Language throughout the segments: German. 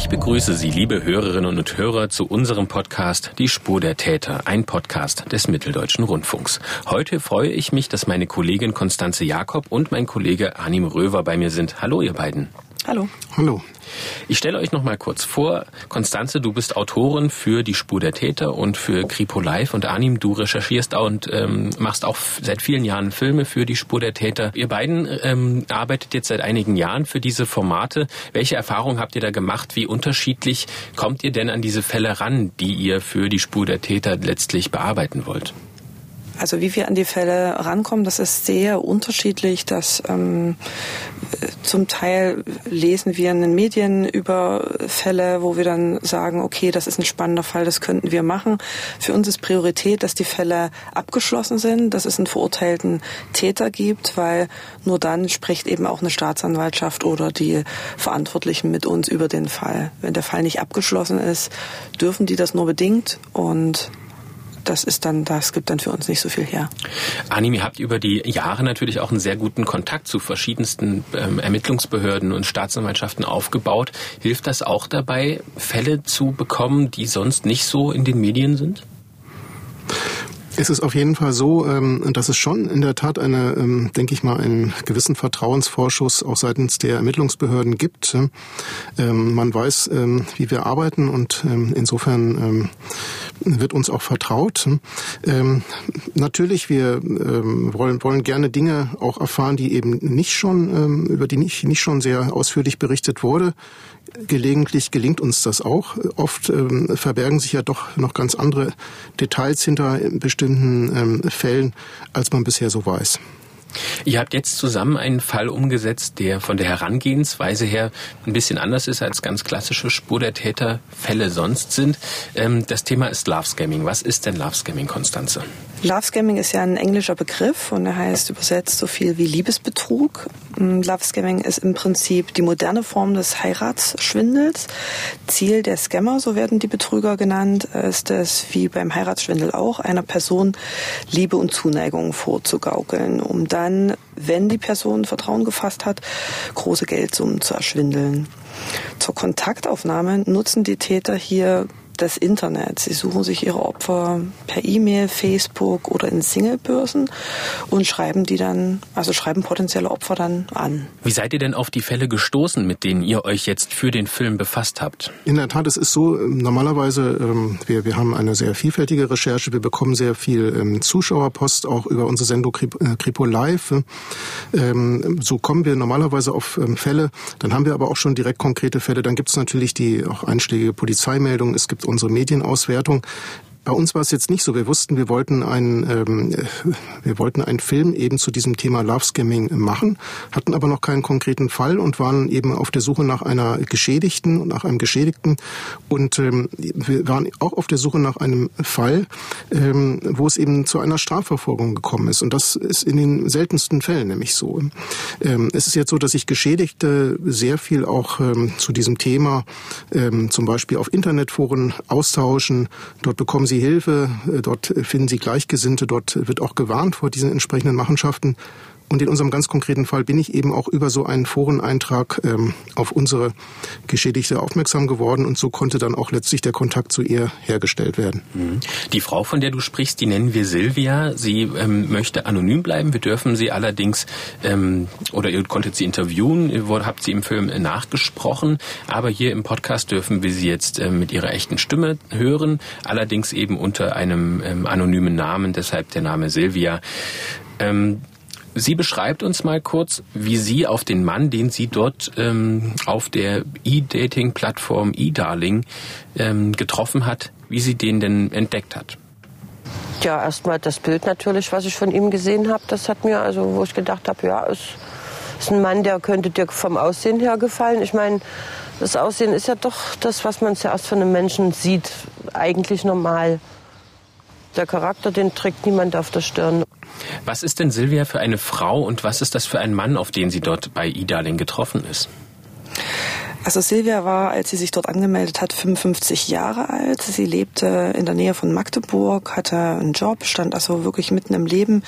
Ich begrüße Sie, liebe Hörerinnen und Hörer, zu unserem Podcast Die Spur der Täter, ein Podcast des Mitteldeutschen Rundfunks. Heute freue ich mich, dass meine Kollegin Konstanze Jakob und mein Kollege Anim Röver bei mir sind. Hallo, ihr beiden. Hallo. Hallo. Ich stelle euch noch mal kurz vor. Konstanze, du bist Autorin für Die Spur der Täter und für Kripo Live und Anim, du recherchierst und ähm, machst auch seit vielen Jahren Filme für Die Spur der Täter. Ihr beiden ähm, arbeitet jetzt seit einigen Jahren für diese Formate. Welche Erfahrungen habt ihr da gemacht? Wie unterschiedlich kommt ihr denn an diese Fälle ran, die ihr für Die Spur der Täter letztlich bearbeiten wollt? Also wie wir an die Fälle rankommen, das ist sehr unterschiedlich. Das ähm, zum Teil lesen wir in den Medien über Fälle, wo wir dann sagen, okay, das ist ein spannender Fall, das könnten wir machen. Für uns ist Priorität, dass die Fälle abgeschlossen sind, dass es einen verurteilten Täter gibt, weil nur dann spricht eben auch eine Staatsanwaltschaft oder die Verantwortlichen mit uns über den Fall. Wenn der Fall nicht abgeschlossen ist, dürfen die das nur bedingt und das ist dann, das gibt dann für uns nicht so viel her. Anim, ihr habt über die Jahre natürlich auch einen sehr guten Kontakt zu verschiedensten ähm, Ermittlungsbehörden und Staatsanwaltschaften aufgebaut. Hilft das auch dabei, Fälle zu bekommen, die sonst nicht so in den Medien sind? Es ist auf jeden Fall so, ähm, dass es schon in der Tat eine, ähm, denke ich mal, einen gewissen Vertrauensvorschuss auch seitens der Ermittlungsbehörden gibt. Ähm, man weiß, wie wir arbeiten und insofern wird uns auch vertraut. Natürlich, wir wollen, wollen gerne Dinge auch erfahren, die eben nicht schon, über die nicht, nicht schon sehr ausführlich berichtet wurde. Gelegentlich gelingt uns das auch. Oft verbergen sich ja doch noch ganz andere Details hinter bestimmten ähm, Fällen, als man bisher so weiß. Ihr habt jetzt zusammen einen Fall umgesetzt, der von der Herangehensweise her ein bisschen anders ist, als ganz klassische Spur der Täterfälle sonst sind. Ähm, das Thema ist Love Scamming. Was ist denn Love Scamming, Konstanze? Love Scamming ist ja ein englischer Begriff und er heißt übersetzt so viel wie Liebesbetrug. Mm, Love Scamming ist im Prinzip die moderne Form des Heiratsschwindels. Ziel der Scammer, so werden die Betrüger genannt, ist es, wie beim Heiratsschwindel auch, einer Person Liebe und Zuneigung vorzugaukeln, um dann, wenn die Person Vertrauen gefasst hat, große Geldsummen zu erschwindeln. Zur Kontaktaufnahme nutzen die Täter hier das Internet. Sie suchen sich ihre Opfer per E-Mail, Facebook oder in Singlebörsen und schreiben die dann, also schreiben potenzielle Opfer dann an. Wie seid ihr denn auf die Fälle gestoßen, mit denen ihr euch jetzt für den Film befasst habt? In der Tat, es ist so, ähm, normalerweise, ähm, wir, wir haben eine sehr vielfältige Recherche, wir bekommen sehr viel ähm, Zuschauerpost, auch über unsere Sendung Kripo äh, Live. So kommen wir normalerweise auf Fälle, dann haben wir aber auch schon direkt konkrete Fälle, dann gibt es natürlich die auch einschlägige Polizeimeldungen, es gibt unsere Medienauswertung. Bei uns war es jetzt nicht so. Wir wussten, wir wollten einen, ähm, wir wollten einen Film eben zu diesem Thema Love Scamming machen, hatten aber noch keinen konkreten Fall und waren eben auf der Suche nach einer Geschädigten und nach einem Geschädigten und ähm, wir waren auch auf der Suche nach einem Fall, ähm, wo es eben zu einer Strafverfolgung gekommen ist und das ist in den seltensten Fällen nämlich so. Ähm, es ist jetzt so, dass sich Geschädigte sehr viel auch ähm, zu diesem Thema ähm, zum Beispiel auf Internetforen austauschen. Dort bekommen Sie Hilfe, äh, dort finden Sie Gleichgesinnte, dort wird auch gewarnt vor diesen entsprechenden Machenschaften. Und in unserem ganz konkreten Fall bin ich eben auch über so einen Foreneintrag ähm, auf unsere Geschädigte aufmerksam geworden und so konnte dann auch letztlich der Kontakt zu ihr hergestellt werden. Mhm. Die Frau, von der du sprichst, die nennen wir Silvia. Sie ähm, möchte anonym bleiben. Wir dürfen sie allerdings, ähm, oder ihr konntet sie interviewen, ihr habt sie im Film nachgesprochen, aber hier im Podcast dürfen wir sie jetzt ähm, mit ihrer echten Stimme hören, allerdings eben unter einem ähm, anonymen Namen, deshalb der Name Silvia. Sie beschreibt uns mal kurz, wie sie auf den Mann, den sie dort ähm, auf der E-Dating-Plattform E-Darling ähm, getroffen hat, wie sie den denn entdeckt hat. Ja, erstmal das Bild natürlich, was ich von ihm gesehen habe. Das hat mir, also wo ich gedacht habe, ja, ist, ist ein Mann, der könnte dir vom Aussehen her gefallen. Ich meine, das Aussehen ist ja doch das, was man zuerst von einem Menschen sieht, eigentlich normal. Der Charakter, den trägt niemand auf der Stirn. Was ist denn Silvia für eine Frau und was ist das für ein Mann, auf den sie dort bei Idaling getroffen ist? Also Silvia war, als sie sich dort angemeldet hat, 55 Jahre alt. Sie lebte in der Nähe von Magdeburg, hatte einen Job, stand also wirklich mitten im Leben.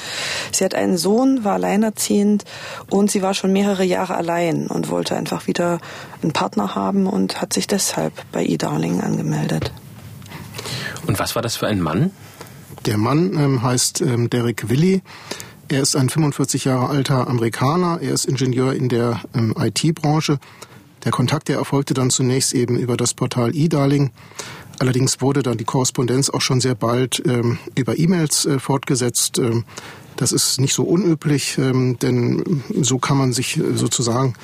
Sie hat einen Sohn, war alleinerziehend und sie war schon mehrere Jahre allein und wollte einfach wieder einen Partner haben und hat sich deshalb bei eDarling angemeldet. Und was war das für ein Mann? Der Mann ähm, heißt ähm, Derek Willi. Er ist ein 45 Jahre alter Amerikaner. Er ist Ingenieur in der ähm, IT-Branche. Der Kontakt, der erfolgte dann zunächst eben über das Portal eDarling. Allerdings wurde dann die Korrespondenz auch schon sehr bald ähm, über E-Mails äh, fortgesetzt. Ähm, das ist nicht so unüblich, ähm, denn so kann man sich äh, sozusagen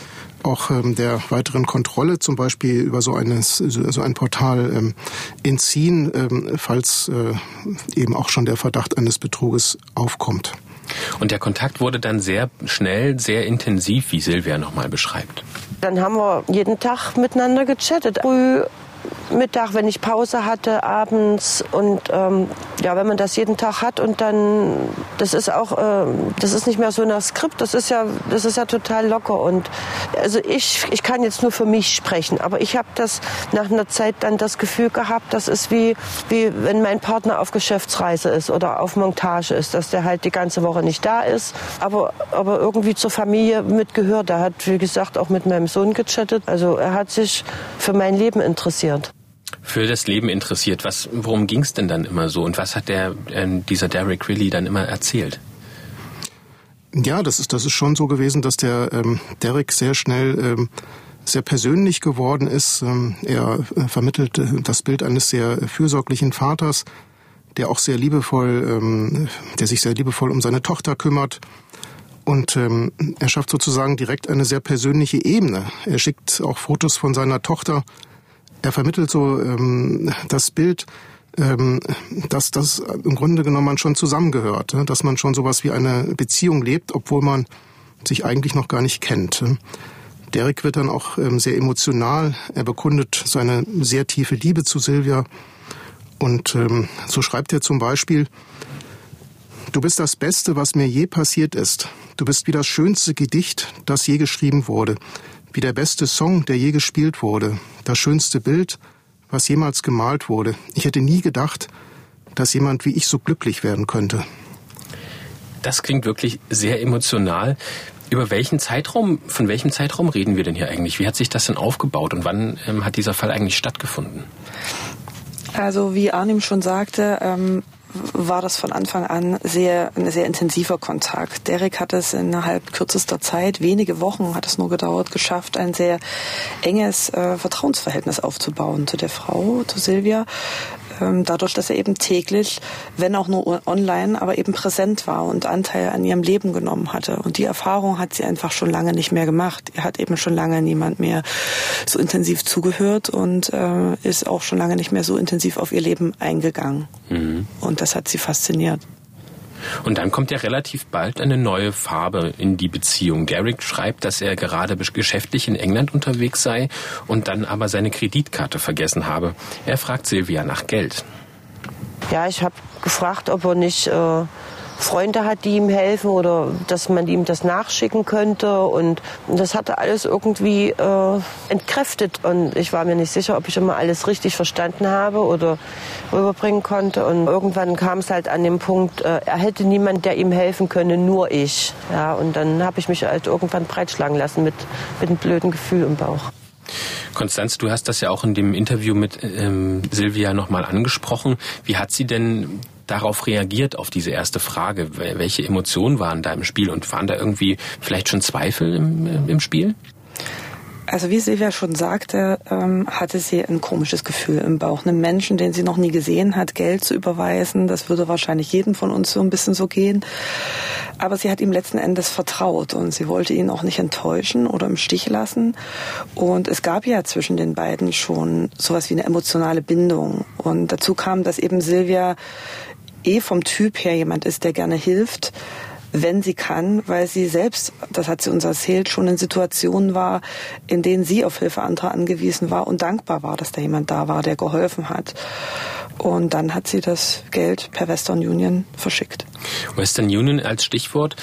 auch ähm, der weiteren Kontrolle zum Beispiel über so, eines, so ein Portal ähm, entziehen, ähm, falls äh, eben auch schon der Verdacht eines Betruges aufkommt. Und der Kontakt wurde dann sehr schnell, sehr intensiv, wie Silvia nochmal beschreibt. Dann haben wir jeden Tag miteinander gechattet. Früh Mittag, wenn ich Pause hatte, abends und ähm, ja, wenn man das jeden Tag hat und dann, das ist auch, äh, das ist nicht mehr so nach Skript, das ist ja, das ist ja total locker und also ich, ich kann jetzt nur für mich sprechen, aber ich habe das nach einer Zeit dann das Gefühl gehabt, das ist wie, wie wenn mein Partner auf Geschäftsreise ist oder auf Montage ist, dass der halt die ganze Woche nicht da ist, aber, aber irgendwie zur Familie mitgehört. Er hat, wie gesagt, auch mit meinem Sohn gechattet, also er hat sich für mein Leben interessiert für das Leben interessiert. Was, worum ging es denn dann immer so und was hat der, äh, dieser Derek Riley dann immer erzählt? Ja, das ist, das ist schon so gewesen, dass der ähm, Derek sehr schnell ähm, sehr persönlich geworden ist. Ähm, er äh, vermittelt äh, das Bild eines sehr fürsorglichen Vaters, der auch sehr liebevoll, ähm, der sich sehr liebevoll um seine Tochter kümmert. Und ähm, er schafft sozusagen direkt eine sehr persönliche Ebene. Er schickt auch Fotos von seiner Tochter er vermittelt so ähm, das Bild, ähm, dass das im Grunde genommen schon zusammengehört, ne? dass man schon sowas wie eine Beziehung lebt, obwohl man sich eigentlich noch gar nicht kennt. Derek wird dann auch ähm, sehr emotional. Er bekundet seine sehr tiefe Liebe zu Silvia. Und ähm, so schreibt er zum Beispiel, Du bist das Beste, was mir je passiert ist. Du bist wie das schönste Gedicht, das je geschrieben wurde wie der beste Song, der je gespielt wurde, das schönste Bild, was jemals gemalt wurde. Ich hätte nie gedacht, dass jemand wie ich so glücklich werden könnte. Das klingt wirklich sehr emotional. Über welchen Zeitraum, von welchem Zeitraum reden wir denn hier eigentlich? Wie hat sich das denn aufgebaut und wann ähm, hat dieser Fall eigentlich stattgefunden? Also wie Arnim schon sagte, ähm, war das von Anfang an sehr, ein sehr intensiver Kontakt. Derek hat es innerhalb kürzester Zeit, wenige Wochen hat es nur gedauert, geschafft, ein sehr enges äh, Vertrauensverhältnis aufzubauen zu der Frau, zu Silvia. Ähm, dadurch, dass er eben täglich, wenn auch nur online, aber eben präsent war und Anteil an ihrem Leben genommen hatte. Und die Erfahrung hat sie einfach schon lange nicht mehr gemacht. Er hat eben schon lange niemand mehr so intensiv zugehört und äh, ist auch schon lange nicht mehr so intensiv auf ihr Leben eingegangen. Mhm. Und das hat sie fasziniert. Und dann kommt ja relativ bald eine neue Farbe in die Beziehung. Derek schreibt, dass er gerade geschäftlich in England unterwegs sei und dann aber seine Kreditkarte vergessen habe. Er fragt Silvia nach Geld. Ja, ich habe gefragt, ob er nicht äh, Freunde hat, die ihm helfen oder dass man ihm das nachschicken könnte. Und das hatte alles irgendwie äh, entkräftet. Und ich war mir nicht sicher, ob ich immer alles richtig verstanden habe oder rüberbringen konnte. Und irgendwann kam es halt an den Punkt, äh, er hätte niemand, der ihm helfen könne, nur ich. Ja, und dann habe ich mich halt irgendwann breitschlagen lassen mit, mit einem blöden Gefühl im Bauch. Konstanz, du hast das ja auch in dem Interview mit ähm, Silvia nochmal angesprochen. Wie hat sie denn darauf reagiert, auf diese erste Frage? Welche Emotionen waren da im Spiel und waren da irgendwie vielleicht schon Zweifel im, im Spiel? Also wie Silvia schon sagte, ähm, hatte sie ein komisches Gefühl im Bauch. Einem Menschen, den sie noch nie gesehen hat, Geld zu überweisen, das würde wahrscheinlich jedem von uns so ein bisschen so gehen. Aber sie hat ihm letzten Endes vertraut und sie wollte ihn auch nicht enttäuschen oder im Stich lassen. Und es gab ja zwischen den beiden schon sowas wie eine emotionale Bindung. Und dazu kam, dass eben Silvia eh vom Typ her jemand ist, der gerne hilft, wenn sie kann, weil sie selbst, das hat sie uns erzählt, schon in Situationen war, in denen sie auf Hilfe anderer angewiesen war und dankbar war, dass da jemand da war, der geholfen hat. Und dann hat sie das Geld per Western Union verschickt. Western Union als Stichwort.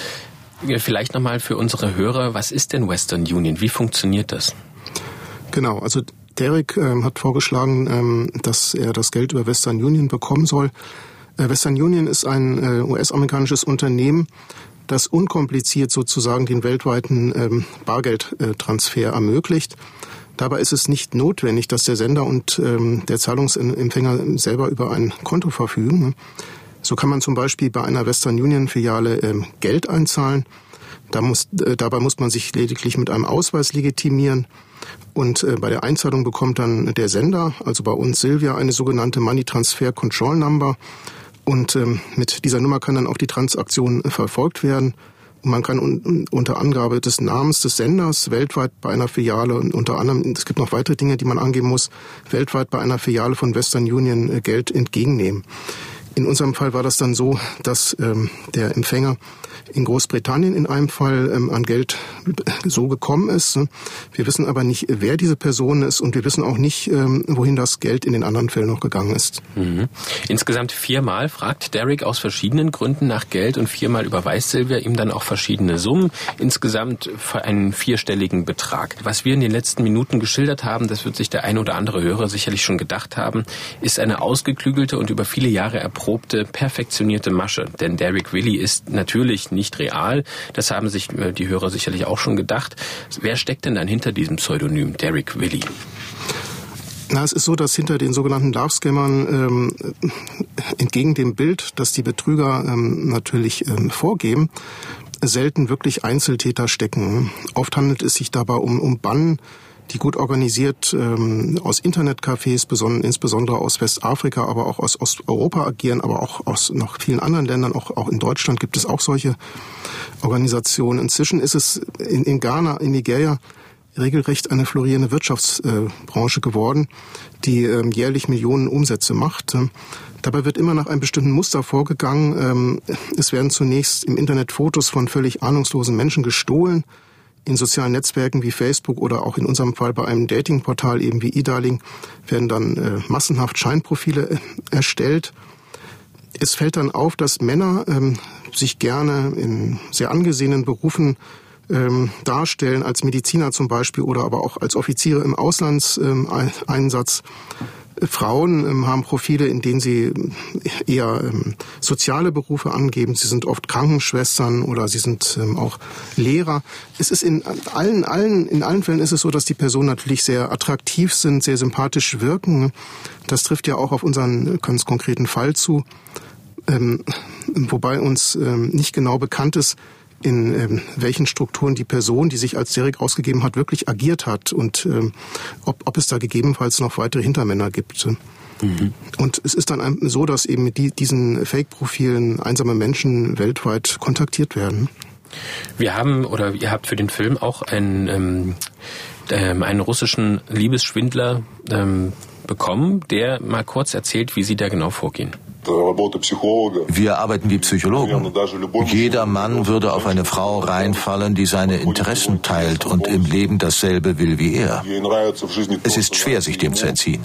Vielleicht nochmal für unsere Hörer, was ist denn Western Union? Wie funktioniert das? Genau, also Derek ähm, hat vorgeschlagen, ähm, dass er das Geld über Western Union bekommen soll. Äh, Western Union ist ein äh, US-amerikanisches Unternehmen, das unkompliziert sozusagen den weltweiten ähm, Bargeldtransfer ermöglicht. Dabei ist es nicht notwendig, dass der Sender und ähm, der Zahlungsempfänger selber über ein Konto verfügen. So kann man zum Beispiel bei einer Western Union Filiale ähm, Geld einzahlen. Da muss, äh, dabei muss man sich lediglich mit einem Ausweis legitimieren. Und bei der Einzahlung bekommt dann der Sender, also bei uns Silvia, eine sogenannte Money Transfer Control Number. Und ähm, mit dieser Nummer kann dann auch die Transaktion äh, verfolgt werden. Und man kann un unter Angabe des Namens des Senders weltweit bei einer Filiale und unter anderem, es gibt noch weitere Dinge, die man angeben muss, weltweit bei einer Filiale von Western Union äh, Geld entgegennehmen. In unserem Fall war das dann so, dass ähm, der Empfänger in Großbritannien in einem Fall ähm, an Geld so gekommen ist. Wir wissen aber nicht, wer diese Person ist und wir wissen auch nicht, ähm, wohin das Geld in den anderen Fällen noch gegangen ist. Mhm. Insgesamt viermal fragt Derek aus verschiedenen Gründen nach Geld und viermal überweist Silvia ihm dann auch verschiedene Summen. Insgesamt für einen vierstelligen Betrag. Was wir in den letzten Minuten geschildert haben, das wird sich der ein oder andere Hörer sicherlich schon gedacht haben, ist eine ausgeklügelte und über viele Jahre erprobte perfektionierte Masche. Denn Derek Willy ist natürlich nicht real. Das haben sich äh, die Hörer sicherlich auch schon gedacht. Wer steckt denn dann hinter diesem Pseudonym Derek Willy? Na, es ist so, dass hinter den sogenannten Love-Scammern ähm, entgegen dem Bild, das die Betrüger ähm, natürlich ähm, vorgeben, selten wirklich Einzeltäter stecken. Oft handelt es sich dabei um, um Bannen, die gut organisiert ähm, aus Internetcafés, insbesondere aus Westafrika, aber auch aus Osteuropa agieren, aber auch aus noch vielen anderen Ländern, auch, auch in Deutschland gibt es auch solche Organisationen. Inzwischen ist es in, in Ghana, in Nigeria regelrecht eine florierende Wirtschaftsbranche geworden, die ähm, jährlich Millionen Umsätze macht. Dabei wird immer nach einem bestimmten Muster vorgegangen. Ähm, es werden zunächst im Internet Fotos von völlig ahnungslosen Menschen gestohlen in sozialen Netzwerken wie Facebook oder auch in unserem Fall bei einem Datingportal eben wie eDarling werden dann äh, massenhaft Scheinprofile äh, erstellt. Es fällt dann auf, dass Männer ähm, sich gerne in sehr angesehenen Berufen ähm, darstellen, als Mediziner zum Beispiel oder aber auch als Offiziere im Auslandseinsatz. Frauen ähm, haben Profile, in denen sie eher ähm, soziale Berufe angeben. Sie sind oft Krankenschwestern oder sie sind ähm, auch Lehrer. Es ist in allen, allen, in allen Fällen ist es so, dass die Personen natürlich sehr attraktiv sind, sehr sympathisch wirken. Das trifft ja auch auf unseren ganz konkreten Fall zu. Wobei uns nicht genau bekannt ist, in ähm, welchen Strukturen die Person, die sich als Derek ausgegeben hat, wirklich agiert hat und ähm, ob, ob es da gegebenenfalls noch weitere Hintermänner gibt. Mhm. Und es ist dann so, dass eben mit die, diesen Fake-Profilen einsame Menschen weltweit kontaktiert werden. Wir haben oder ihr habt für den Film auch einen, ähm, ähm einen russischen Liebesschwindler ähm, bekommen, der mal kurz erzählt, wie Sie da genau vorgehen. Wir arbeiten wie Psychologen. Jeder Mann würde auf eine Frau reinfallen, die seine Interessen teilt und im Leben dasselbe will wie er. Es ist schwer, sich dem zu entziehen.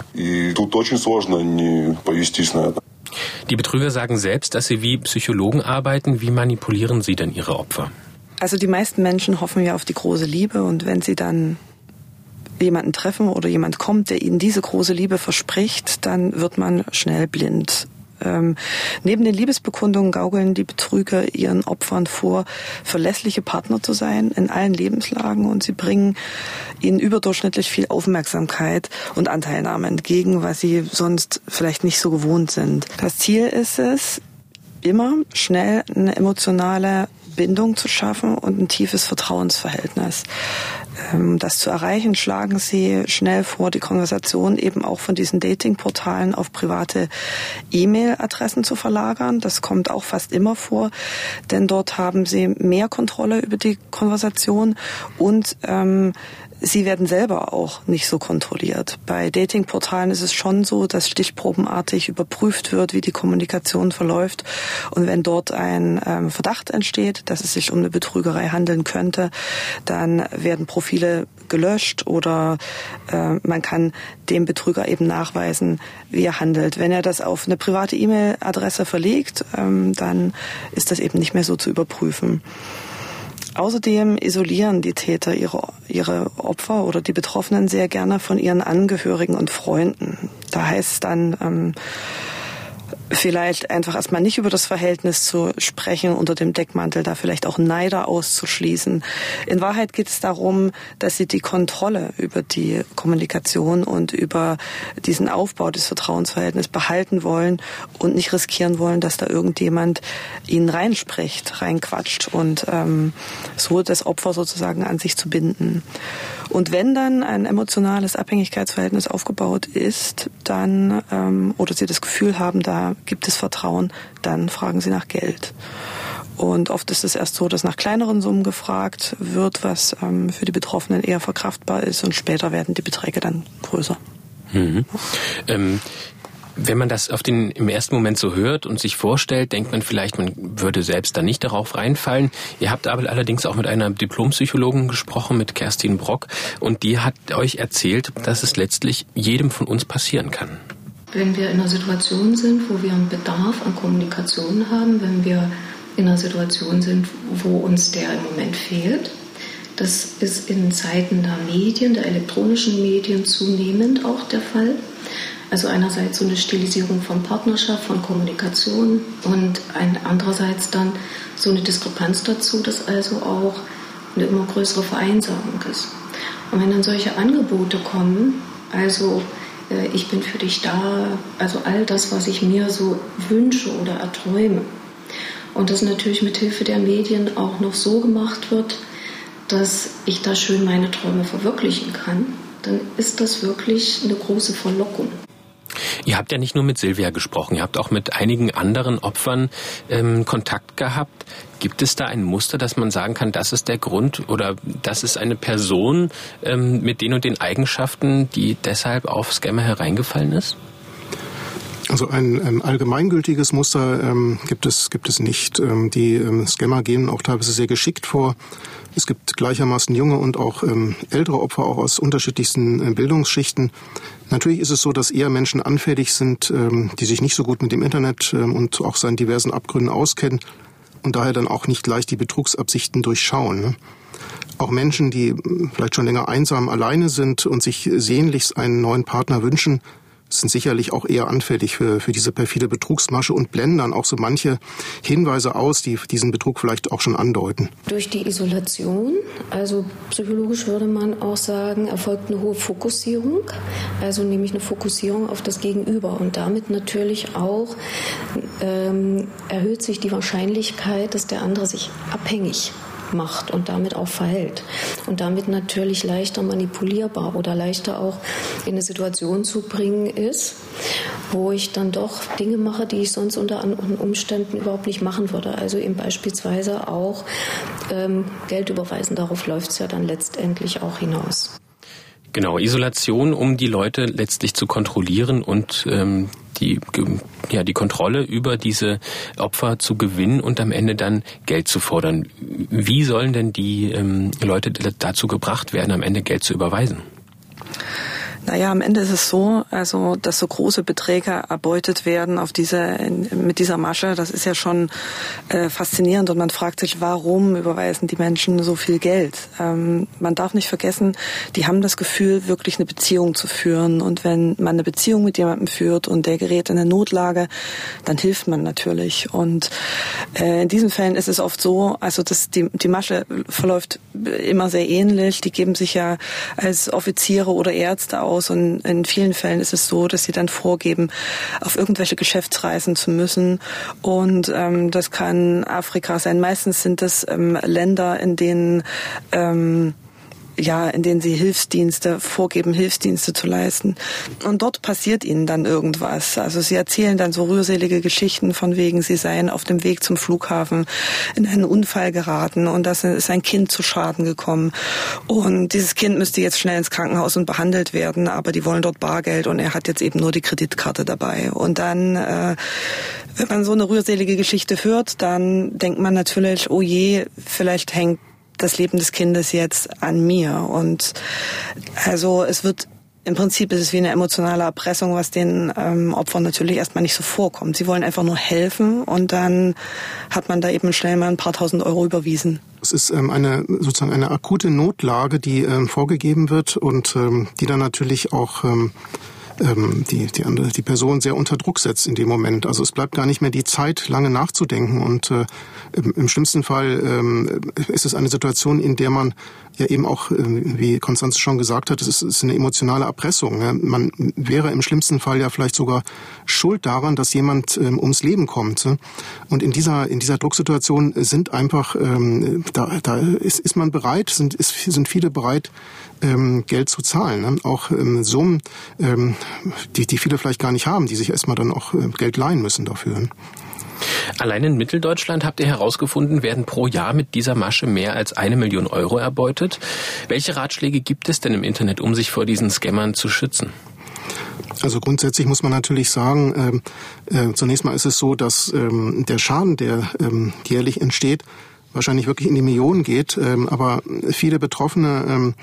Die Betrüger sagen selbst, dass sie wie Psychologen arbeiten. Wie manipulieren sie denn ihre Opfer? Also die meisten Menschen hoffen ja auf die große Liebe und wenn sie dann jemanden treffen oder jemand kommt, der ihnen diese große Liebe verspricht, dann wird man schnell blind. Ähm, neben den Liebesbekundungen gaukeln die Betrüger ihren Opfern vor, verlässliche Partner zu sein in allen Lebenslagen und sie bringen ihnen überdurchschnittlich viel Aufmerksamkeit und Anteilnahme entgegen, was sie sonst vielleicht nicht so gewohnt sind. Das Ziel ist es, immer schnell eine emotionale Bindung zu schaffen und ein tiefes Vertrauensverhältnis. Ähm, das zu erreichen, schlagen Sie schnell vor, die Konversation eben auch von diesen Datingportalen auf private E-Mail-Adressen zu verlagern. Das kommt auch fast immer vor, denn dort haben Sie mehr Kontrolle über die Konversation und ähm, sie werden selber auch nicht so kontrolliert. Bei Datingportalen ist es schon so, dass stichprobenartig überprüft wird, wie die Kommunikation verläuft. Und wenn dort ein ähm, Verdacht entsteht, dass es sich um eine Betrügerei handeln könnte, dann werden Profile gelöscht oder äh, man kann dem Betrüger eben nachweisen, wie er handelt. Wenn er das auf eine private E-Mail-Adresse verlegt, ähm, dann ist das eben nicht mehr so zu überprüfen. Außerdem isolieren die Täter ihre, ihre Opfer oder die Betroffenen sehr gerne von ihren Angehörigen und Freunden. Da heißt es dann, ähm, vielleicht einfach erstmal nicht über das Verhältnis zu sprechen, unter dem Deckmantel da vielleicht auch Neider auszuschließen. In Wahrheit geht es darum, dass sie die Kontrolle über die Kommunikation und über diesen Aufbau des Vertrauensverhältnisses behalten wollen und nicht riskieren wollen, dass da irgendjemand ihnen reinspricht, reinquatscht und ähm, so das Opfer sozusagen an sich zu binden. Und wenn dann ein emotionales Abhängigkeitsverhältnis aufgebaut ist, dann ähm, oder sie das Gefühl haben, da gibt es Vertrauen, dann fragen sie nach Geld. Und oft ist es erst so, dass nach kleineren Summen gefragt wird, was ähm, für die Betroffenen eher verkraftbar ist und später werden die Beträge dann größer. Mhm. Ähm, wenn man das auf den, im ersten Moment so hört und sich vorstellt, denkt man vielleicht, man würde selbst da nicht darauf reinfallen. Ihr habt aber allerdings auch mit einer Diplompsychologin gesprochen, mit Kerstin Brock, und die hat euch erzählt, dass es letztlich jedem von uns passieren kann. Wenn wir in einer Situation sind, wo wir einen Bedarf an Kommunikation haben, wenn wir in einer Situation sind, wo uns der im Moment fehlt, das ist in Zeiten der Medien, der elektronischen Medien zunehmend auch der Fall. Also einerseits so eine Stilisierung von Partnerschaft, von Kommunikation und andererseits dann so eine Diskrepanz dazu, dass also auch eine immer größere Vereinsamung ist. Und wenn dann solche Angebote kommen, also äh, ich bin für dich da, also all das, was ich mir so wünsche oder erträume. Und das natürlich mit Hilfe der Medien auch noch so gemacht wird, dass ich da schön meine Träume verwirklichen kann, dann ist das wirklich eine große Verlockung. Ihr habt ja nicht nur mit Silvia gesprochen, ihr habt auch mit einigen anderen Opfern ähm, Kontakt gehabt. Gibt es da ein Muster, dass man sagen kann, das ist der Grund oder das ist eine Person ähm, mit den und den Eigenschaften, die deshalb auf Scammer hereingefallen ist? Also ein ähm, allgemeingültiges Muster ähm, gibt es gibt es nicht. Ähm, die ähm, Scammer gehen auch teilweise sehr geschickt vor. Es gibt gleichermaßen junge und auch ähm, ältere Opfer, auch aus unterschiedlichsten äh, Bildungsschichten. Natürlich ist es so, dass eher Menschen anfällig sind, ähm, die sich nicht so gut mit dem Internet ähm, und auch seinen diversen Abgründen auskennen und daher dann auch nicht gleich die Betrugsabsichten durchschauen. Ne? Auch Menschen, die äh, vielleicht schon länger einsam alleine sind und sich sehnlichst einen neuen Partner wünschen, sind sicherlich auch eher anfällig für, für diese perfide Betrugsmasche und blenden dann auch so manche Hinweise aus, die diesen Betrug vielleicht auch schon andeuten. Durch die Isolation, also psychologisch würde man auch sagen, erfolgt eine hohe Fokussierung, also nämlich eine Fokussierung auf das Gegenüber und damit natürlich auch ähm, erhöht sich die Wahrscheinlichkeit, dass der andere sich abhängig macht und damit auch verhält. Und damit natürlich leichter manipulierbar oder leichter auch in eine Situation zu bringen ist, wo ich dann doch Dinge mache, die ich sonst unter anderen Umständen überhaupt nicht machen würde. Also eben beispielsweise auch ähm, Geld überweisen. Darauf läuft es ja dann letztendlich auch hinaus. Genau, Isolation, um die Leute letztlich zu kontrollieren und ähm, die, ja, die Kontrolle über diese Opfer zu gewinnen und am Ende dann Geld zu fordern. Wie sollen denn die ähm, Leute dazu gebracht werden, am Ende Geld zu überweisen? Naja, am Ende ist es so, also dass so große Beträge erbeutet werden auf diese mit dieser Masche, das ist ja schon äh, faszinierend und man fragt sich, warum überweisen die Menschen so viel Geld? Ähm, man darf nicht vergessen, die haben das Gefühl, wirklich eine Beziehung zu führen und wenn man eine Beziehung mit jemandem führt und der gerät in eine Notlage, dann hilft man natürlich und äh, in diesen Fällen ist es oft so, also dass die die Masche verläuft immer sehr ähnlich. Die geben sich ja als Offiziere oder Ärzte aus und in vielen Fällen ist es so, dass sie dann vorgeben, auf irgendwelche Geschäftsreisen zu müssen. Und ähm, das kann Afrika sein. Meistens sind das ähm, Länder, in denen ähm, ja, in denen sie Hilfsdienste vorgeben, Hilfsdienste zu leisten. Und dort passiert ihnen dann irgendwas. Also sie erzählen dann so rührselige Geschichten von wegen, sie seien auf dem Weg zum Flughafen in einen Unfall geraten und da ist ein Kind zu Schaden gekommen. Und dieses Kind müsste jetzt schnell ins Krankenhaus und behandelt werden, aber die wollen dort Bargeld und er hat jetzt eben nur die Kreditkarte dabei. Und dann, äh, wenn man so eine rührselige Geschichte hört, dann denkt man natürlich, oh je, vielleicht hängt das Leben des Kindes jetzt an mir. Und also es wird im Prinzip ist es wie eine emotionale Erpressung, was den ähm, Opfern natürlich erstmal nicht so vorkommt. Sie wollen einfach nur helfen und dann hat man da eben schnell mal ein paar tausend Euro überwiesen. Es ist ähm, eine sozusagen eine akute Notlage, die ähm, vorgegeben wird und ähm, die dann natürlich auch ähm, ähm, die, die, andere, die Person sehr unter Druck setzt in dem Moment. Also es bleibt gar nicht mehr die Zeit, lange nachzudenken. Und äh, im, im schlimmsten Fall ähm, ist es eine Situation, in der man ja eben auch, äh, wie Konstanze schon gesagt hat, es ist, ist eine emotionale Erpressung. Ne? Man wäre im schlimmsten Fall ja vielleicht sogar schuld daran, dass jemand ähm, ums Leben kommt. Und in dieser, in dieser Drucksituation sind einfach, ähm, da, da ist, ist man bereit, sind, ist, sind viele bereit, ähm, Geld zu zahlen. Ne? Auch ähm, Summen, ähm, die, die viele vielleicht gar nicht haben, die sich erstmal dann auch äh, Geld leihen müssen dafür. Allein in Mitteldeutschland habt ihr herausgefunden, werden pro Jahr mit dieser Masche mehr als eine Million Euro erbeutet. Welche Ratschläge gibt es denn im Internet, um sich vor diesen Scammern zu schützen? Also grundsätzlich muss man natürlich sagen, äh, äh, zunächst mal ist es so, dass ähm, der Schaden, der ähm, jährlich entsteht, wahrscheinlich wirklich in die Millionen geht. Ähm, aber viele Betroffene ähm,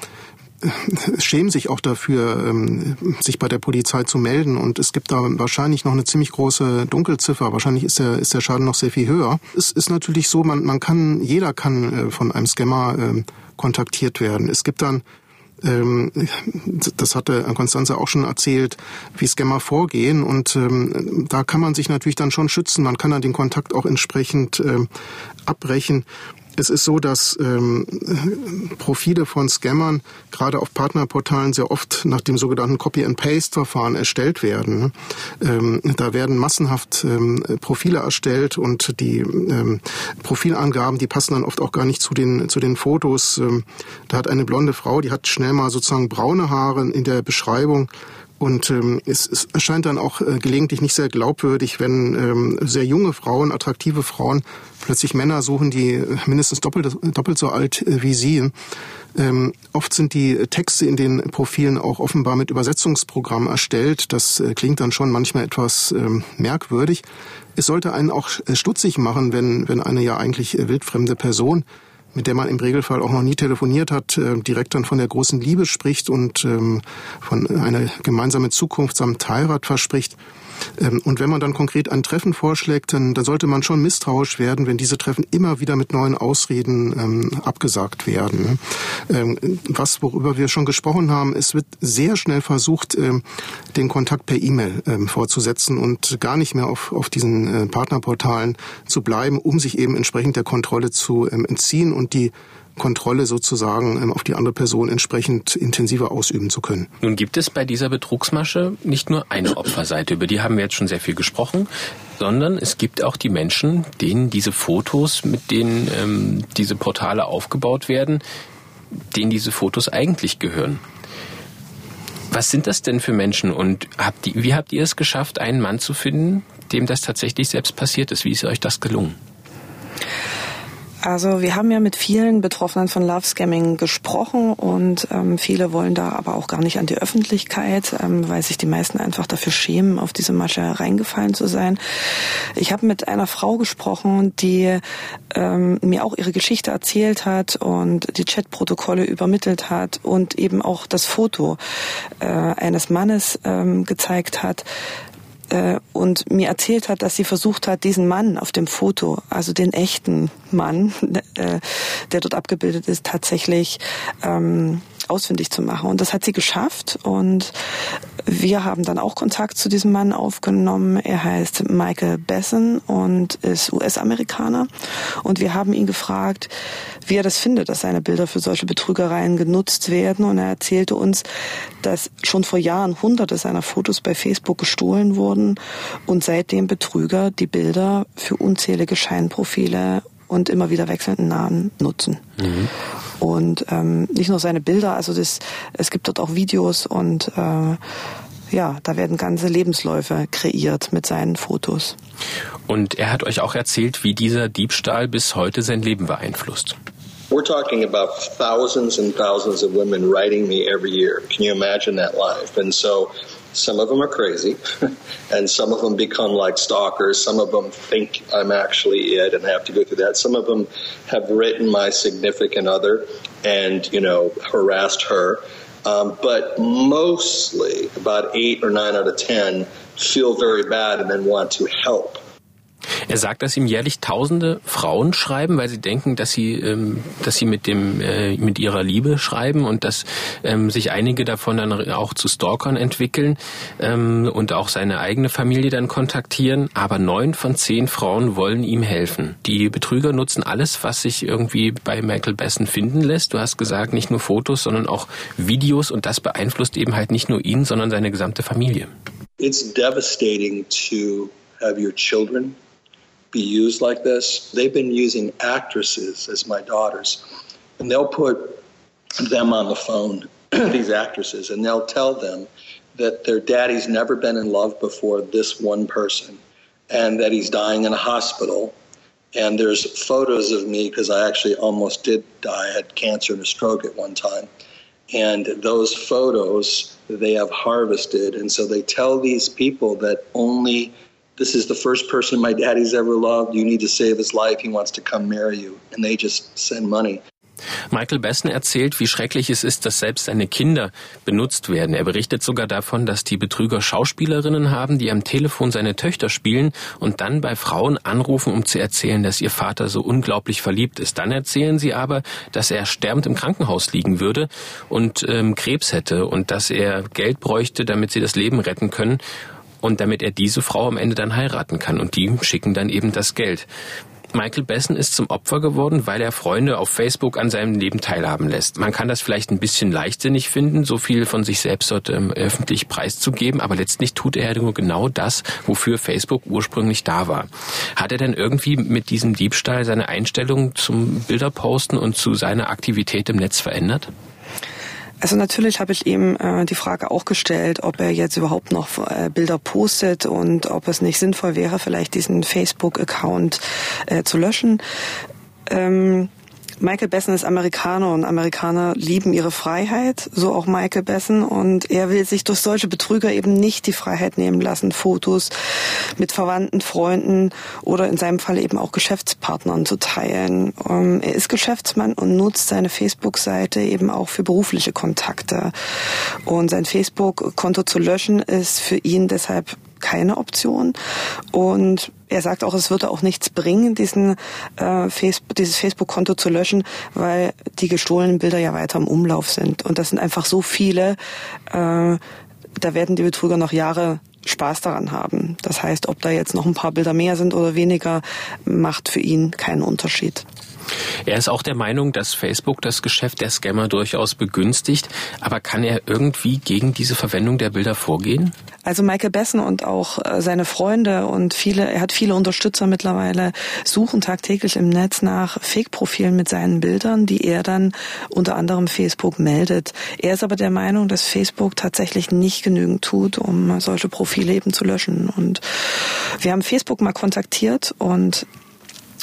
schämen sich auch dafür, ähm, sich bei der Polizei zu melden. Und es gibt da wahrscheinlich noch eine ziemlich große Dunkelziffer. Wahrscheinlich ist der, ist der Schaden noch sehr viel höher. Es ist natürlich so, man, man kann, jeder kann äh, von einem Scammer ähm, kontaktiert werden. Es gibt dann ähm, das hatte Konstanze auch schon erzählt, wie Scammer vorgehen und da kann man sich natürlich dann schon schützen. Man kann dann den Kontakt auch entsprechend abbrechen. Es ist so, dass ähm, Profile von Scammern gerade auf Partnerportalen sehr oft nach dem sogenannten Copy-and-Paste-Verfahren erstellt werden. Ähm, da werden massenhaft ähm, Profile erstellt und die ähm, Profilangaben, die passen dann oft auch gar nicht zu den, zu den Fotos. Ähm, da hat eine blonde Frau, die hat schnell mal sozusagen braune Haare in der Beschreibung und ähm, es, es erscheint dann auch äh, gelegentlich nicht sehr glaubwürdig, wenn ähm, sehr junge Frauen, attraktive Frauen, plötzlich Männer suchen, die äh, mindestens doppelt, doppelt so alt äh, wie sie. Ähm, oft sind die Texte in den Profilen auch offenbar mit Übersetzungsprogrammen erstellt. Das äh, klingt dann schon manchmal etwas ähm, merkwürdig. Es sollte einen auch äh, stutzig machen, wenn, wenn eine ja eigentlich äh, wildfremde Person mit der man im Regelfall auch noch nie telefoniert hat, äh, direkt dann von der großen Liebe spricht und ähm, von einer gemeinsamen Zukunft samt Heirat verspricht. Ähm, und wenn man dann konkret ein Treffen vorschlägt, dann, dann sollte man schon misstrauisch werden, wenn diese Treffen immer wieder mit neuen Ausreden ähm, abgesagt werden. Ähm, was, worüber wir schon gesprochen haben, es wird sehr schnell versucht, ähm, den Kontakt per E-Mail ähm, fortzusetzen und gar nicht mehr auf, auf diesen äh, Partnerportalen zu bleiben, um sich eben entsprechend der Kontrolle zu ähm, entziehen und die Kontrolle sozusagen ähm, auf die andere Person entsprechend intensiver ausüben zu können. Nun gibt es bei dieser Betrugsmasche nicht nur eine Opferseite, über die haben wir jetzt schon sehr viel gesprochen, sondern es gibt auch die Menschen, denen diese Fotos, mit denen ähm, diese Portale aufgebaut werden, denen diese Fotos eigentlich gehören. Was sind das denn für Menschen und habt ihr, wie habt ihr es geschafft, einen Mann zu finden, dem das tatsächlich selbst passiert ist? Wie ist euch das gelungen? Also wir haben ja mit vielen Betroffenen von Love Scamming gesprochen und ähm, viele wollen da aber auch gar nicht an die Öffentlichkeit, ähm, weil sich die meisten einfach dafür schämen, auf diese Masche reingefallen zu sein. Ich habe mit einer Frau gesprochen, die ähm, mir auch ihre Geschichte erzählt hat und die Chatprotokolle übermittelt hat und eben auch das Foto äh, eines Mannes ähm, gezeigt hat, äh, und mir erzählt hat, dass sie versucht hat, diesen Mann auf dem Foto, also den echten Mann, äh, der dort abgebildet ist, tatsächlich ähm, ausfindig zu machen. Und das hat sie geschafft. Und wir haben dann auch Kontakt zu diesem Mann aufgenommen. Er heißt Michael Besson und ist US-Amerikaner. Und wir haben ihn gefragt, wie er das findet, dass seine Bilder für solche Betrügereien genutzt werden. Und er erzählte uns, dass schon vor Jahren hunderte seiner Fotos bei Facebook gestohlen wurden und seitdem Betrüger die Bilder für unzählige Scheinprofile und immer wieder wechselnden Namen nutzen. Mhm. Und ähm, nicht nur seine Bilder, also das, es gibt dort auch Videos und äh, ja, da werden ganze Lebensläufe kreiert mit seinen Fotos. Und er hat euch auch erzählt, wie dieser Diebstahl bis heute sein Leben beeinflusst. We're talking about thousands and thousands of women writing me every year. Can you imagine that life? And so Some of them are crazy, and some of them become like stalkers. Some of them think I'm actually it and have to go through that. Some of them have written my significant other and, you know, harassed her. Um, but mostly, about eight or nine out of ten feel very bad and then want to help. Er sagt, dass ihm jährlich Tausende Frauen schreiben, weil sie denken, dass sie, ähm, dass sie mit dem, äh, mit ihrer Liebe schreiben und dass ähm, sich einige davon dann auch zu Stalkern entwickeln ähm, und auch seine eigene Familie dann kontaktieren. Aber neun von zehn Frauen wollen ihm helfen. Die Betrüger nutzen alles, was sich irgendwie bei Michael Besson finden lässt. Du hast gesagt, nicht nur Fotos, sondern auch Videos und das beeinflusst eben halt nicht nur ihn, sondern seine gesamte Familie. It's devastating to have your children be used like this. They've been using actresses as my daughters, and they'll put them on the phone, these actresses, and they'll tell them that their daddy's never been in love before this one person and that he's dying in a hospital. And there's photos of me because I actually almost did die. I had cancer and a stroke at one time. And those photos they have harvested. And so they tell these people that only this is the first person my daddy's ever loved. You need to save his life. He wants to come marry you. And they just send money. Michael Besson erzählt, wie schrecklich es ist, dass selbst seine Kinder benutzt werden. Er berichtet sogar davon, dass die Betrüger Schauspielerinnen haben, die am Telefon seine Töchter spielen und dann bei Frauen anrufen, um zu erzählen, dass ihr Vater so unglaublich verliebt ist. Dann erzählen sie aber, dass er sterbend im Krankenhaus liegen würde und ähm, Krebs hätte und dass er Geld bräuchte, damit sie das Leben retten können und damit er diese Frau am Ende dann heiraten kann. Und die schicken dann eben das Geld. Michael Besson ist zum Opfer geworden, weil er Freunde auf Facebook an seinem Leben teilhaben lässt. Man kann das vielleicht ein bisschen leichtsinnig finden, so viel von sich selbst dort ähm, öffentlich preiszugeben, aber letztlich tut er nur genau das, wofür Facebook ursprünglich da war. Hat er denn irgendwie mit diesem Diebstahl seine Einstellung zum Bilderposten und zu seiner Aktivität im Netz verändert? Also natürlich habe ich ihm äh, die Frage auch gestellt, ob er jetzt überhaupt noch äh, Bilder postet und ob es nicht sinnvoll wäre, vielleicht diesen Facebook-Account äh, zu löschen. Ähm, Michael Besson ist Amerikaner und Amerikaner lieben ihre Freiheit, so auch Michael Besson. Und er will sich durch solche Betrüger eben nicht die Freiheit nehmen lassen, Fotos mit Verwandten, Freunden oder in seinem Fall eben auch Geschäftspartnern zu teilen. Ähm, er ist Geschäftsmann und nutzt seine Facebook-Seite eben auch für berufliche Kontakte. Und sein Facebook-Konto zu löschen ist für ihn deshalb keine Option. Und er sagt auch, es würde auch nichts bringen, diesen, äh, Facebook, dieses Facebook-Konto zu löschen, weil die gestohlenen Bilder ja weiter im Umlauf sind. Und das sind einfach so viele, äh, da werden die Betrüger noch Jahre Spaß daran haben. Das heißt, ob da jetzt noch ein paar Bilder mehr sind oder weniger, macht für ihn keinen Unterschied. Er ist auch der Meinung, dass Facebook das Geschäft der Scammer durchaus begünstigt. Aber kann er irgendwie gegen diese Verwendung der Bilder vorgehen? Also Michael Besson und auch äh, seine Freunde und viele, er hat viele Unterstützer mittlerweile, suchen tagtäglich im Netz nach Fake-Profilen mit seinen Bildern, die er dann unter anderem Facebook meldet. Er ist aber der Meinung, dass Facebook tatsächlich nicht genügend tut, um solche Profile eben zu löschen. Und wir haben Facebook mal kontaktiert und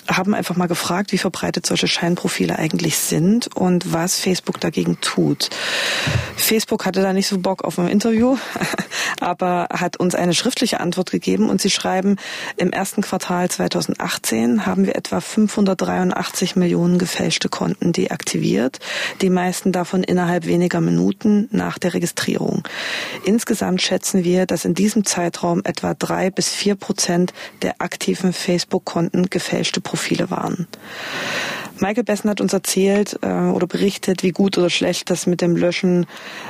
haben einfach mal gefragt, wie verbreitet solche Scheinprofile eigentlich sind und was Facebook dagegen tut. Facebook hatte da nicht so Bock auf ein Interview, aber hat uns eine schriftliche Antwort gegeben und sie schreiben, im ersten Quartal 2018 haben wir etwa 583 Millionen gefälschte Konten deaktiviert, die meisten davon innerhalb weniger Minuten nach der Registrierung. Insgesamt schätzen wir, dass in diesem Zeitraum etwa drei bis vier Prozent der aktiven Facebook-Konten gefälschte Profile Profile waren. Michael Bessen hat uns erzählt äh, oder berichtet, wie gut oder schlecht das mit dem Löschen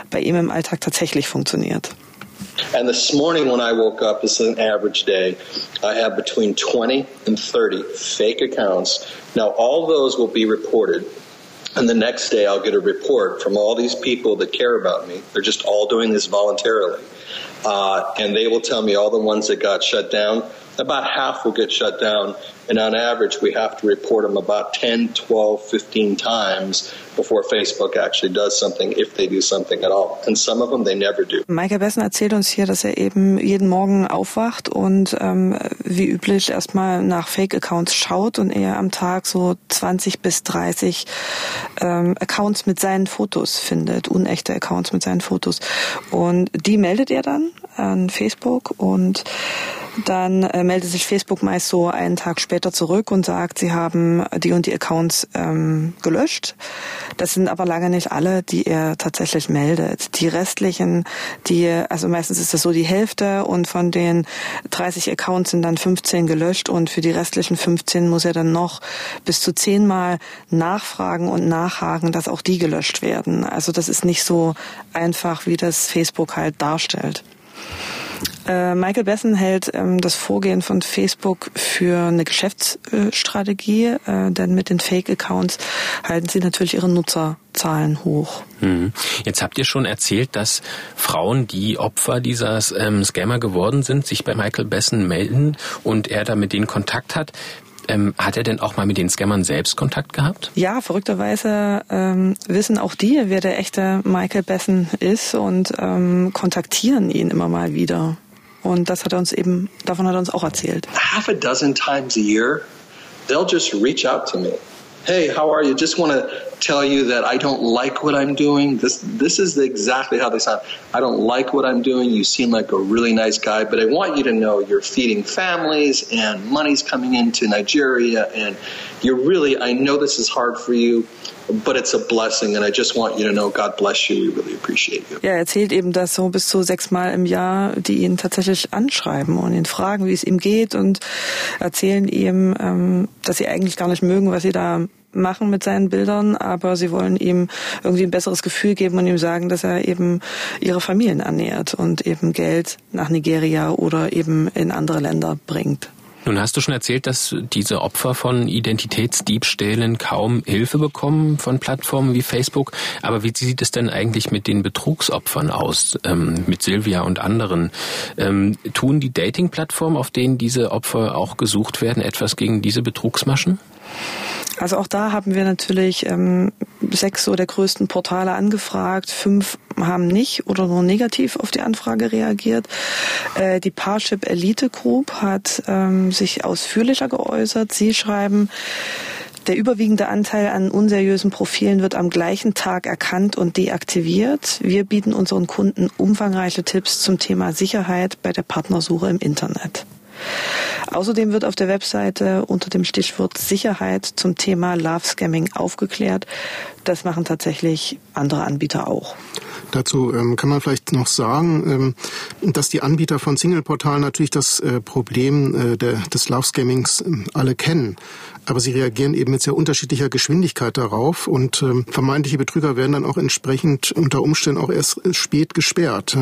bei ihm im Alltag tatsächlich funktioniert. And this morning when I woke up, this is an average day, I have between 20 and 30 fake accounts. Now all those will be reported. And the next day I'll get a report from all these people that care about me. They're just all doing this voluntarily. Uh, and they will tell me all the ones that got shut down. About half will get shut down And on average, we have to report them about 10, 12, 15 times before Facebook actually does something, if they do something at all. And some of them, they never do. Michael Bessen erzählt uns hier, dass er eben jeden Morgen aufwacht und ähm, wie üblich erstmal nach Fake-Accounts schaut und er am Tag so 20 bis 30 ähm, Accounts mit seinen Fotos findet, unechte Accounts mit seinen Fotos. Und die meldet er dann an Facebook und dann äh, meldet sich Facebook meist so einen Tag später zurück und sagt, sie haben die und die Accounts ähm, gelöscht. Das sind aber lange nicht alle, die er tatsächlich meldet. Die restlichen, die, also meistens ist das so die Hälfte und von den 30 Accounts sind dann 15 gelöscht und für die restlichen 15 muss er dann noch bis zu zehnmal nachfragen und nachhaken, dass auch die gelöscht werden. Also das ist nicht so einfach, wie das Facebook halt darstellt. Äh, Michael Besson hält ähm, das Vorgehen von Facebook für eine Geschäftsstrategie, äh, denn mit den Fake-Accounts halten sie natürlich ihre Nutzerzahlen hoch. Mhm. Jetzt habt ihr schon erzählt, dass Frauen, die Opfer dieser ähm, Scammer geworden sind, sich bei Michael Besson melden und er da mit denen Kontakt hat. Ähm, hat er denn auch mal mit den Scammern selbst Kontakt gehabt? Ja, verrückterweise ähm, wissen auch die, wer der echte Michael Besson ist und ähm, kontaktieren ihn immer mal wieder. Und das hat er uns eben, davon hat er uns auch erzählt. Half a dozen times a year, they'll just reach out to me. Hey, how are you? Just want to tell you that I don't like what I'm doing. This this is exactly how they sound. I don't like what I'm doing. You seem like a really nice guy, but I want you to know you're feeding families and money's coming into Nigeria and you're really I know this is hard for you. But it's a blessing and I just want you to know God bless you. We really appreciate you. Ja, er erzählt eben, dass so bis zu sechsmal im Jahr die ihn tatsächlich anschreiben und ihn fragen, wie es ihm geht und erzählen ihm, ähm, dass sie eigentlich gar nicht mögen, was sie da machen mit seinen Bildern, aber sie wollen ihm irgendwie ein besseres Gefühl geben und ihm sagen, dass er eben ihre Familien ernährt und eben Geld nach Nigeria oder eben in andere Länder bringt. Nun hast du schon erzählt, dass diese Opfer von Identitätsdiebstählen kaum Hilfe bekommen von Plattformen wie Facebook. Aber wie sieht es denn eigentlich mit den Betrugsopfern aus, ähm, mit Silvia und anderen? Ähm, tun die Dating-Plattformen, auf denen diese Opfer auch gesucht werden, etwas gegen diese Betrugsmaschen? Also auch da haben wir natürlich ähm, sechs so der größten Portale angefragt. Fünf haben nicht oder nur negativ auf die Anfrage reagiert. Äh, die Parship Elite Group hat ähm, sich ausführlicher geäußert. Sie schreiben, der überwiegende Anteil an unseriösen Profilen wird am gleichen Tag erkannt und deaktiviert. Wir bieten unseren Kunden umfangreiche Tipps zum Thema Sicherheit bei der Partnersuche im Internet. Außerdem wird auf der Webseite unter dem Stichwort Sicherheit zum Thema Love Scamming aufgeklärt. Das machen tatsächlich andere Anbieter auch. Dazu ähm, kann man vielleicht noch sagen, ähm, dass die Anbieter von Single-Portalen natürlich das äh, Problem äh, der, des Love-Scammings äh, alle kennen. Aber sie reagieren eben mit sehr unterschiedlicher Geschwindigkeit darauf und ähm, vermeintliche Betrüger werden dann auch entsprechend unter Umständen auch erst äh, spät gesperrt.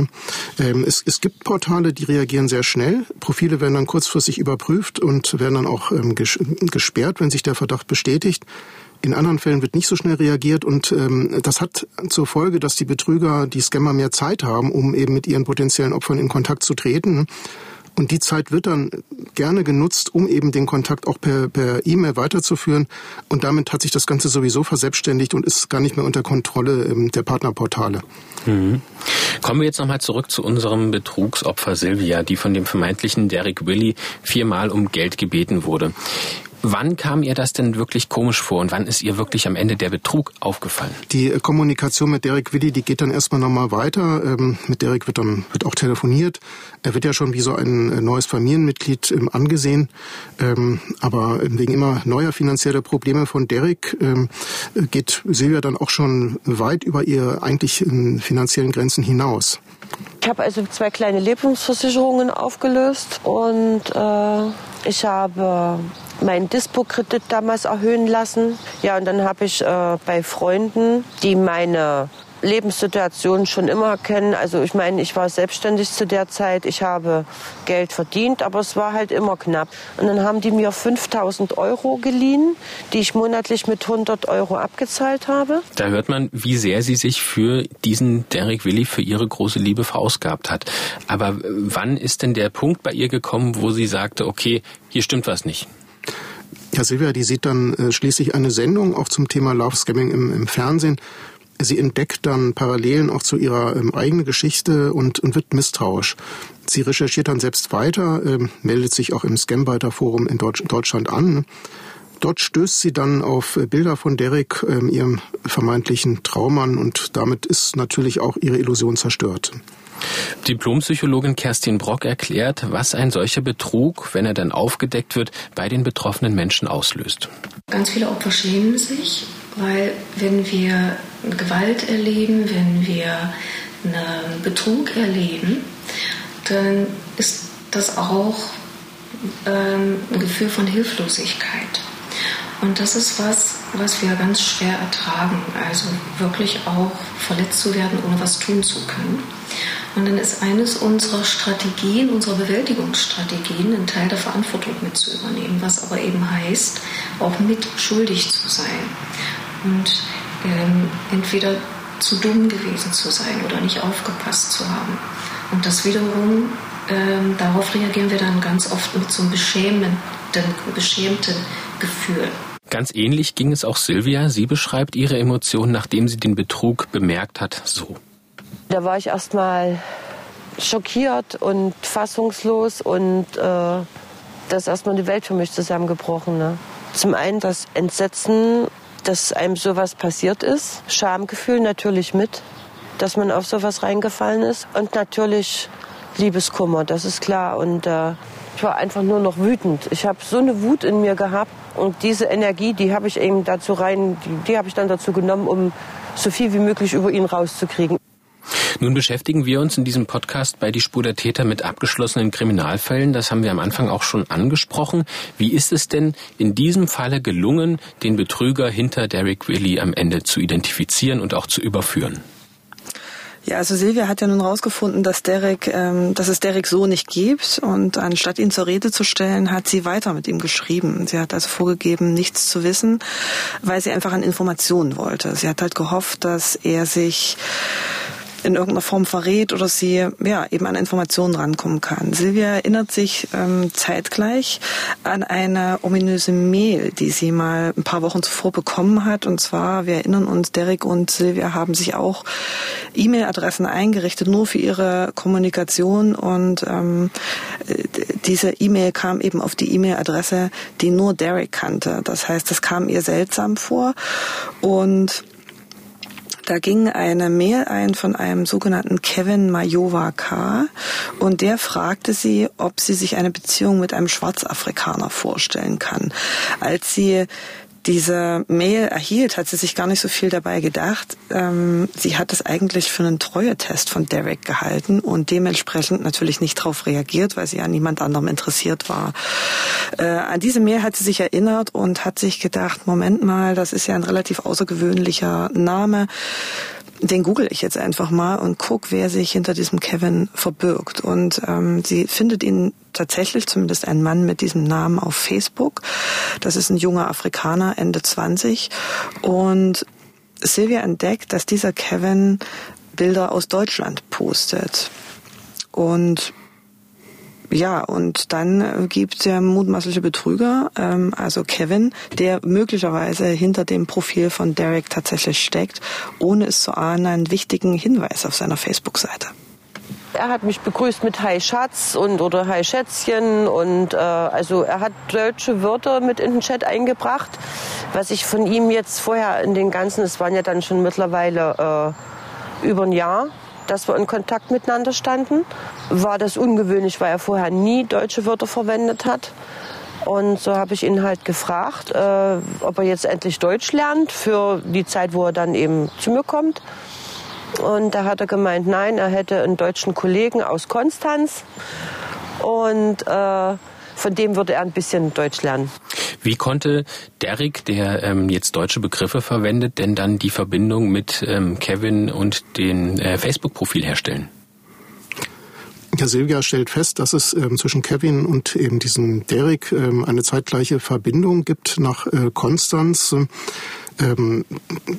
Ähm, es, es gibt Portale, die reagieren sehr schnell. Profile werden dann kurzfristig überprüft und werden dann auch ähm, gesperrt, wenn sich der Verdacht bestätigt. In anderen Fällen wird nicht so schnell reagiert und ähm, das hat zur Folge, dass die Betrüger, die Scammer mehr Zeit haben, um eben mit ihren potenziellen Opfern in Kontakt zu treten. Und die Zeit wird dann gerne genutzt, um eben den Kontakt auch per, per E-Mail weiterzuführen. Und damit hat sich das Ganze sowieso verselbstständigt und ist gar nicht mehr unter Kontrolle ähm, der Partnerportale. Mhm. Kommen wir jetzt nochmal zurück zu unserem Betrugsopfer Silvia, die von dem vermeintlichen Derek Willy viermal um Geld gebeten wurde. Wann kam ihr das denn wirklich komisch vor und wann ist ihr wirklich am Ende der Betrug aufgefallen? Die äh, Kommunikation mit Derek Willi, die geht dann erstmal nochmal weiter. Ähm, mit Derek wird dann wird auch telefoniert. Er wird ja schon wie so ein äh, neues Familienmitglied ähm, angesehen. Ähm, aber wegen immer neuer finanzieller Probleme von Derek geht Silvia dann auch schon weit über ihre eigentlichen finanziellen Grenzen hinaus. Ich habe also zwei kleine Lebensversicherungen aufgelöst und äh, ich habe meinen Dispo-Kredit damals erhöhen lassen. Ja, und dann habe ich äh, bei Freunden, die meine Lebenssituation schon immer kennen. Also ich meine, ich war selbstständig zu der Zeit, ich habe Geld verdient, aber es war halt immer knapp. Und dann haben die mir 5000 Euro geliehen, die ich monatlich mit 100 Euro abgezahlt habe. Da hört man, wie sehr sie sich für diesen Derek Willi, für ihre große Liebe verausgabt hat. Aber wann ist denn der Punkt bei ihr gekommen, wo sie sagte, okay, hier stimmt was nicht? Ja, Silvia, die sieht dann äh, schließlich eine Sendung auch zum Thema Love Scamming im, im Fernsehen. Sie entdeckt dann Parallelen auch zu ihrer ähm, eigenen Geschichte und, und wird misstrauisch. Sie recherchiert dann selbst weiter, ähm, meldet sich auch im Scambiter-Forum in Deutsch, Deutschland an. Dort stößt sie dann auf äh, Bilder von Derek, ähm, ihrem vermeintlichen Traummann, und damit ist natürlich auch ihre Illusion zerstört. Diplompsychologin Kerstin Brock erklärt, was ein solcher Betrug, wenn er dann aufgedeckt wird, bei den betroffenen Menschen auslöst. Ganz viele Opfer schämen sich weil wenn wir Gewalt erleben, wenn wir einen Betrug erleben, dann ist das auch ähm, ein Gefühl von Hilflosigkeit. Und das ist was, was wir ganz schwer ertragen. Also wirklich auch verletzt zu werden, ohne was tun zu können. Und dann ist eines unserer Strategien, unserer Bewältigungsstrategien, einen Teil der Verantwortung mit zu übernehmen, was aber eben heißt, auch mit schuldig zu sein. Und ähm, entweder zu dumm gewesen zu sein oder nicht aufgepasst zu haben. Und das wiederum, ähm, darauf reagieren wir dann ganz oft mit so einem beschämenden, beschämten Gefühl. Ganz ähnlich ging es auch Silvia. Sie beschreibt ihre Emotionen, nachdem sie den Betrug bemerkt hat, so. Da war ich erstmal schockiert und fassungslos und äh, da ist erstmal die Welt für mich zusammengebrochen. Ne? Zum einen das Entsetzen, dass einem sowas passiert ist, Schamgefühl natürlich mit, dass man auf sowas reingefallen ist und natürlich Liebeskummer, das ist klar. Und äh, ich war einfach nur noch wütend. Ich habe so eine Wut in mir gehabt und diese Energie, die habe ich eben dazu rein, die, die habe ich dann dazu genommen, um so viel wie möglich über ihn rauszukriegen. Nun beschäftigen wir uns in diesem Podcast bei Die Spur der Täter mit abgeschlossenen Kriminalfällen. Das haben wir am Anfang auch schon angesprochen. Wie ist es denn in diesem Falle gelungen, den Betrüger hinter Derek Willy am Ende zu identifizieren und auch zu überführen? Ja, also Silvia hat ja nun rausgefunden, dass ähm, dass es Derek so nicht gibt und anstatt ihn zur Rede zu stellen, hat sie weiter mit ihm geschrieben. Sie hat also vorgegeben, nichts zu wissen, weil sie einfach an Informationen wollte. Sie hat halt gehofft, dass er sich in irgendeiner Form verrät oder sie ja eben an Informationen rankommen kann. Silvia erinnert sich ähm, zeitgleich an eine ominöse Mail, die sie mal ein paar Wochen zuvor bekommen hat. Und zwar, wir erinnern uns, Derek und Silvia haben sich auch E-Mail-Adressen eingerichtet, nur für ihre Kommunikation. Und ähm, diese E-Mail kam eben auf die E-Mail-Adresse, die nur Derek kannte. Das heißt, das kam ihr seltsam vor. Und da ging eine Mail ein von einem sogenannten Kevin K. Und der fragte sie, ob sie sich eine Beziehung mit einem Schwarzafrikaner vorstellen kann. Als sie diese Mail erhielt, hat sie sich gar nicht so viel dabei gedacht. Ähm, sie hat es eigentlich für einen Treuetest von Derek gehalten und dementsprechend natürlich nicht darauf reagiert, weil sie an niemand anderem interessiert war. Äh, an diese Mail hat sie sich erinnert und hat sich gedacht, Moment mal, das ist ja ein relativ außergewöhnlicher Name den google ich jetzt einfach mal und guck, wer sich hinter diesem Kevin verbirgt. Und ähm, sie findet ihn tatsächlich, zumindest ein Mann mit diesem Namen auf Facebook. Das ist ein junger Afrikaner, Ende 20. Und Sylvia entdeckt, dass dieser Kevin Bilder aus Deutschland postet. Und ja, und dann äh, gibt der mutmaßliche Betrüger, ähm, also Kevin, der möglicherweise hinter dem Profil von Derek tatsächlich steckt, ohne es zu ahnen, einen wichtigen Hinweis auf seiner Facebook-Seite. Er hat mich begrüßt mit Hi Schatz und oder Hi Schätzchen und äh, also er hat deutsche Wörter mit in den Chat eingebracht, was ich von ihm jetzt vorher in den ganzen, es waren ja dann schon mittlerweile äh, über ein Jahr, dass wir in Kontakt miteinander standen. War das ungewöhnlich, weil er vorher nie deutsche Wörter verwendet hat. Und so habe ich ihn halt gefragt, äh, ob er jetzt endlich Deutsch lernt für die Zeit, wo er dann eben zu mir kommt. Und da hat er gemeint, nein, er hätte einen deutschen Kollegen aus Konstanz und äh, von dem würde er ein bisschen Deutsch lernen. Wie konnte Derek, der ähm, jetzt deutsche Begriffe verwendet, denn dann die Verbindung mit ähm, Kevin und dem äh, Facebook-Profil herstellen? Ja, Silvia stellt fest, dass es ähm, zwischen Kevin und eben diesem Derek ähm, eine zeitgleiche Verbindung gibt nach äh, Konstanz. Ähm,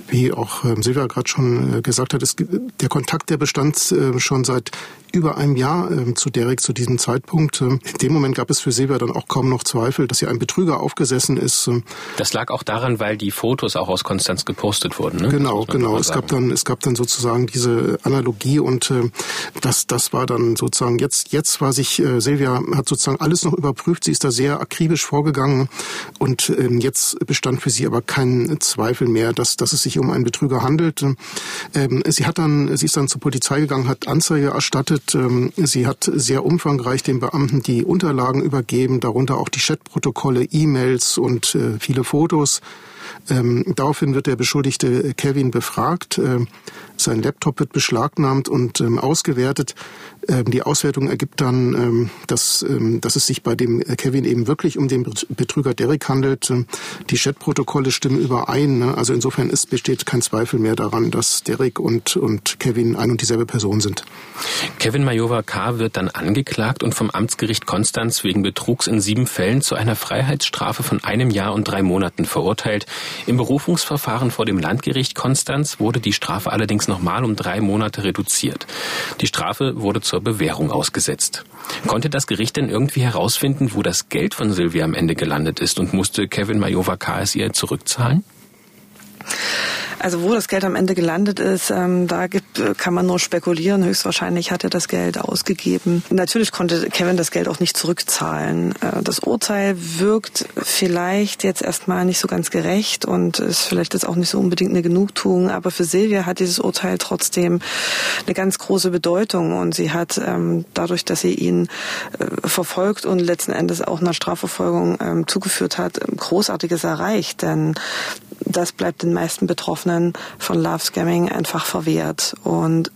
wie auch ähm, Silvia gerade schon äh, gesagt hat, es, der Kontakt, der bestand äh, schon seit über einem Jahr äh, zu Derek zu diesem Zeitpunkt. Ähm, in dem Moment gab es für Silvia dann auch kaum noch Zweifel, dass sie ein Betrüger aufgesessen ist. Ähm. Das lag auch daran, weil die Fotos auch aus Konstanz gepostet wurden. Ne? Genau, genau. Es gab dann, es gab dann sozusagen diese Analogie und äh, das, das war dann sozusagen jetzt, jetzt war sich äh, Silvia hat sozusagen alles noch überprüft. Sie ist da sehr akribisch vorgegangen und jetzt bestand für sie aber kein Zweifel mehr, dass, dass es sich um einen Betrüger handelt. Ähm, sie hat dann, sie ist dann zur Polizei gegangen, hat Anzeige erstattet ähm, sie hat sehr umfangreich den Beamten die Unterlagen übergeben, darunter auch die Chatprotokolle, E-Mails und äh, viele Fotos. Ähm, daraufhin wird der Beschuldigte Kevin befragt. Ähm, sein Laptop wird beschlagnahmt und ähm, ausgewertet. Ähm, die Auswertung ergibt dann, ähm, dass, ähm, dass es sich bei dem Kevin eben wirklich um den Betrüger Derek handelt. Die Chatprotokolle stimmen überein. Ne? Also insofern ist, besteht kein Zweifel mehr daran, dass Derek und, und Kevin ein und dieselbe Person sind. Kevin Majova K. wird dann angeklagt und vom Amtsgericht Konstanz wegen Betrugs in sieben Fällen zu einer Freiheitsstrafe von einem Jahr und drei Monaten verurteilt. Im Berufungsverfahren vor dem Landgericht Konstanz wurde die Strafe allerdings nochmal um drei Monate reduziert. Die Strafe wurde zur Bewährung ausgesetzt. Konnte das Gericht denn irgendwie herausfinden, wo das Geld von Silvia am Ende gelandet ist und musste Kevin Majova K. es ihr zurückzahlen? Also wo das Geld am Ende gelandet ist, ähm, da gibt, kann man nur spekulieren. Höchstwahrscheinlich hat er das Geld ausgegeben. Natürlich konnte Kevin das Geld auch nicht zurückzahlen. Äh, das Urteil wirkt vielleicht jetzt erstmal nicht so ganz gerecht und ist vielleicht jetzt auch nicht so unbedingt eine Genugtuung. Aber für Silvia hat dieses Urteil trotzdem eine ganz große Bedeutung und sie hat ähm, dadurch, dass sie ihn äh, verfolgt und letzten Endes auch einer Strafverfolgung ähm, zugeführt hat, Großartiges erreicht. Denn das bleibt den meisten Betroffenen von Love Scamming einfach verwehrt. Und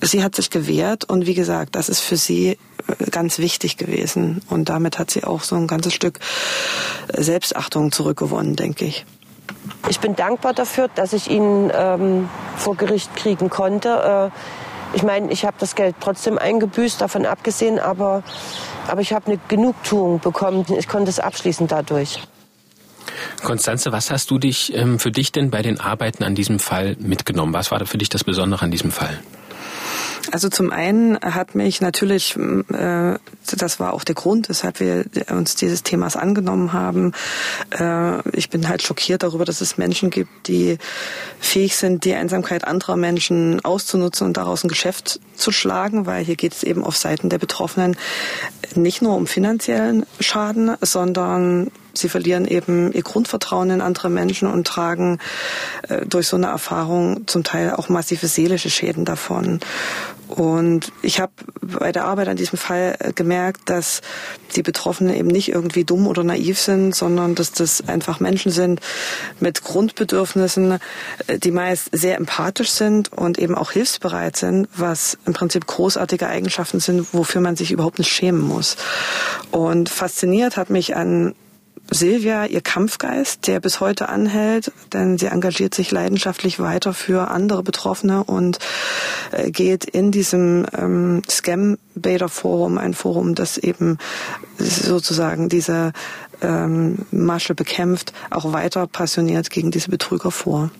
sie hat sich gewehrt und wie gesagt, das ist für sie äh, ganz wichtig gewesen. Und damit hat sie auch so ein ganzes Stück Selbstachtung zurückgewonnen, denke ich. Ich bin dankbar dafür, dass ich ihn ähm, vor Gericht kriegen konnte. Äh, ich meine, ich habe das Geld trotzdem eingebüßt, davon abgesehen, aber, aber ich habe eine Genugtuung bekommen. Ich konnte es abschließen dadurch. Konstanze, was hast du dich ähm, für dich denn bei den Arbeiten an diesem Fall mitgenommen? Was war für dich das Besondere an diesem Fall? Also zum einen hat mich natürlich, äh, das war auch der Grund, weshalb wir uns dieses Themas angenommen haben. Äh, ich bin halt schockiert darüber, dass es Menschen gibt, die fähig sind, die Einsamkeit anderer Menschen auszunutzen und daraus ein Geschäft zu schlagen, weil hier geht es eben auf Seiten der Betroffenen nicht nur um finanziellen Schaden, sondern sie verlieren eben ihr Grundvertrauen in andere Menschen und tragen äh, durch so eine Erfahrung zum Teil auch massive seelische Schäden davon. Und ich habe bei der Arbeit an diesem Fall äh, gemerkt, dass die Betroffenen eben nicht irgendwie dumm oder naiv sind, sondern dass das einfach Menschen sind mit Grundbedürfnissen, äh, die meist sehr empathisch sind und eben auch hilfsbereit sind, was im Prinzip großartige Eigenschaften sind, wofür man sich überhaupt nicht schämen muss. Und fasziniert hat mich an Silvia ihr Kampfgeist, der bis heute anhält, denn sie engagiert sich leidenschaftlich weiter für andere Betroffene und äh, geht in diesem ähm, Scam Bader Forum, ein Forum, das eben sozusagen diese ähm, Masche bekämpft, auch weiter passioniert gegen diese Betrüger vor.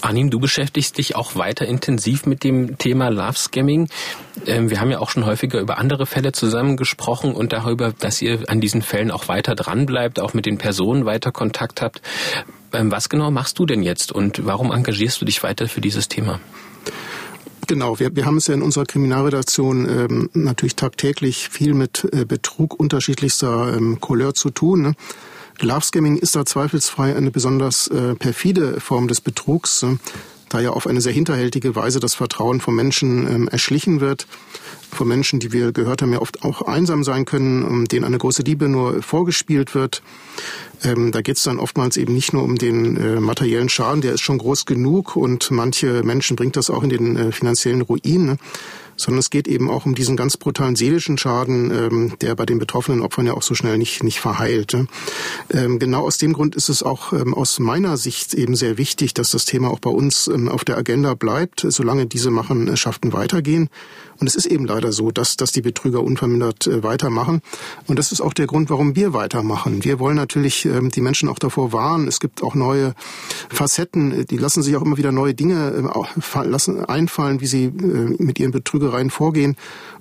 Arnim, du beschäftigst dich auch weiter intensiv mit dem Thema Love Scamming. Ähm, wir haben ja auch schon häufiger über andere Fälle zusammen gesprochen und darüber, dass ihr an diesen Fällen auch weiter dran bleibt, auch mit den Personen weiter Kontakt habt. Ähm, was genau machst du denn jetzt und warum engagierst du dich weiter für dieses Thema? Genau, wir, wir haben es ja in unserer Kriminalredaktion ähm, natürlich tagtäglich viel mit äh, Betrug unterschiedlichster ähm, Couleur zu tun. Ne? Love Scamming ist da zweifelsfrei eine besonders äh, perfide Form des Betrugs, äh, da ja auf eine sehr hinterhältige Weise das Vertrauen von Menschen ähm, erschlichen wird. Von Menschen, die wir gehört haben, ja oft auch einsam sein können, um denen eine große Liebe nur vorgespielt wird. Ähm, da geht es dann oftmals eben nicht nur um den äh, materiellen Schaden, der ist schon groß genug und manche Menschen bringt das auch in den äh, finanziellen Ruin. Sondern es geht eben auch um diesen ganz brutalen seelischen Schaden, ähm, der bei den betroffenen Opfern ja auch so schnell nicht, nicht verheilt. Ähm, genau aus dem Grund ist es auch ähm, aus meiner Sicht eben sehr wichtig, dass das Thema auch bei uns ähm, auf der Agenda bleibt, solange diese Machenschaften weitergehen. Und es ist eben leider so, dass, dass die Betrüger unvermindert äh, weitermachen. Und das ist auch der Grund, warum wir weitermachen. Wir wollen natürlich ähm, die Menschen auch davor warnen. Es gibt auch neue Facetten, die lassen sich auch immer wieder neue Dinge äh, lassen einfallen, wie sie äh, mit ihren Betrügereien vorgehen.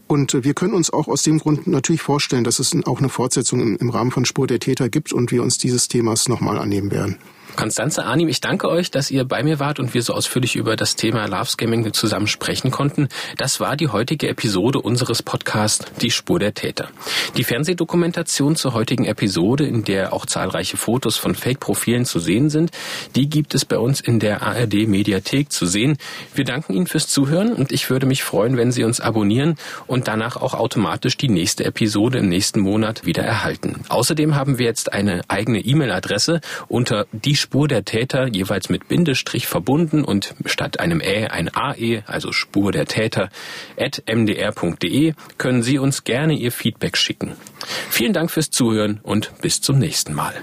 Und wir können uns auch aus dem Grund natürlich vorstellen, dass es auch eine Fortsetzung im Rahmen von Spur der Täter gibt und wir uns dieses Themas nochmal annehmen werden. Konstanze Arnim, ich danke euch, dass ihr bei mir wart und wir so ausführlich über das Thema Love Scamming zusammen sprechen konnten. Das war die heutige Episode unseres Podcasts Die Spur der Täter. Die Fernsehdokumentation zur heutigen Episode, in der auch zahlreiche Fotos von Fake-Profilen zu sehen sind, die gibt es bei uns in der ARD Mediathek zu sehen. Wir danken Ihnen fürs Zuhören und ich würde mich freuen, wenn Sie uns abonnieren und danach auch automatisch die nächste Episode im nächsten Monat wieder erhalten. Außerdem haben wir jetzt eine eigene E-Mail-Adresse unter die Spur der Täter jeweils mit Bindestrich verbunden und statt einem Ä ein AE, also Spur der Täter, at mdr.de können Sie uns gerne Ihr Feedback schicken. Vielen Dank fürs Zuhören und bis zum nächsten Mal.